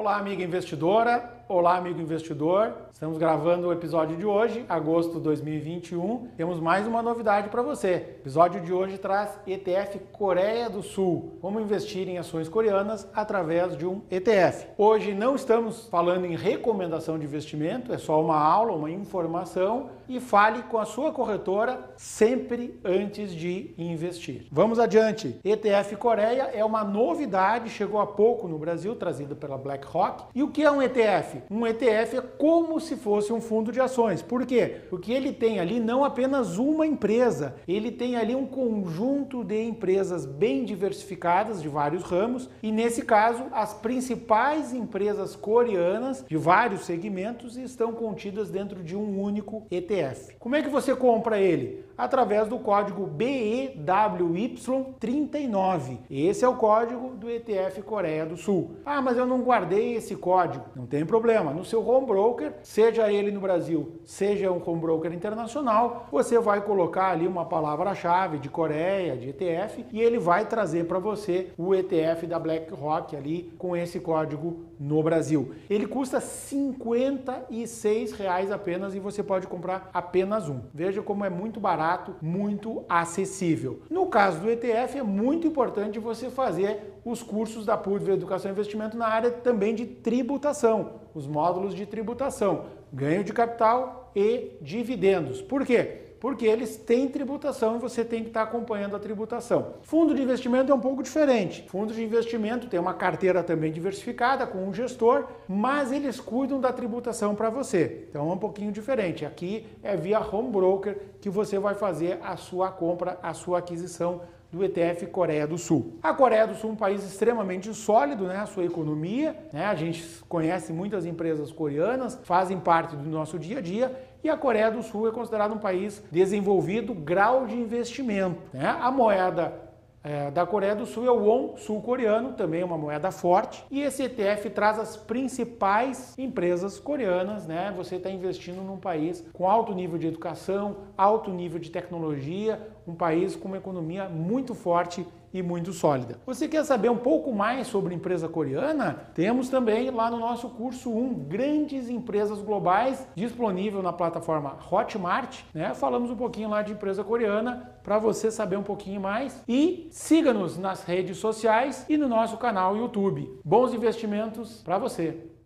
Olá, amiga investidora. Olá, amigo investidor. Estamos gravando o episódio de hoje, agosto de 2021. Temos mais uma novidade para você. O episódio de hoje traz ETF Coreia do Sul. Como investir em ações coreanas através de um ETF. Hoje não estamos falando em recomendação de investimento, é só uma aula, uma informação e fale com a sua corretora sempre antes de investir. Vamos adiante. ETF Coreia é uma novidade, chegou há pouco no Brasil, trazida pela BlackRock. E o que é um ETF? Um ETF é como se fosse um fundo de ações. Por quê? Porque ele tem ali não apenas uma empresa, ele tem ali um conjunto de empresas bem diversificadas de vários ramos e nesse caso as principais empresas coreanas de vários segmentos estão contidas dentro de um único ETF. Como é que você compra ele? Através do código BEWY39. Esse é o código do ETF Coreia do Sul. Ah, mas eu não guardei esse código. Não tem problema problema. No seu home broker, seja ele no Brasil, seja um home broker internacional, você vai colocar ali uma palavra-chave de Coreia, de ETF, e ele vai trazer para você o ETF da BlackRock ali com esse código no Brasil. Ele custa 56 reais apenas e você pode comprar apenas um. Veja como é muito barato, muito acessível. No caso do ETF, é muito importante você fazer os cursos da PUDV Educação e Investimento na área também de tributação, os módulos de tributação, ganho de capital e dividendos. Por quê? porque eles têm tributação e você tem que estar acompanhando a tributação. Fundo de investimento é um pouco diferente. Fundo de investimento tem uma carteira também diversificada com um gestor, mas eles cuidam da tributação para você. Então é um pouquinho diferente. Aqui é via home broker que você vai fazer a sua compra, a sua aquisição do ETF Coreia do Sul. A Coreia do Sul é um país extremamente sólido, né, a sua economia, né, a gente conhece muitas empresas coreanas, fazem parte do nosso dia a dia e a Coreia do Sul é considerado um país desenvolvido grau de investimento. Né? A moeda é, da Coreia do Sul é o won sul-coreano, também é uma moeda forte. E esse ETF traz as principais empresas coreanas, né? Você está investindo num país com alto nível de educação, alto nível de tecnologia, um país com uma economia muito forte e muito sólida. Você quer saber um pouco mais sobre empresa coreana? Temos também lá no nosso curso 1 Grandes Empresas Globais, disponível na plataforma Hotmart. Né? Falamos um pouquinho lá de empresa coreana para você saber um pouquinho mais. E siga-nos nas redes sociais e no nosso canal YouTube. Bons investimentos para você!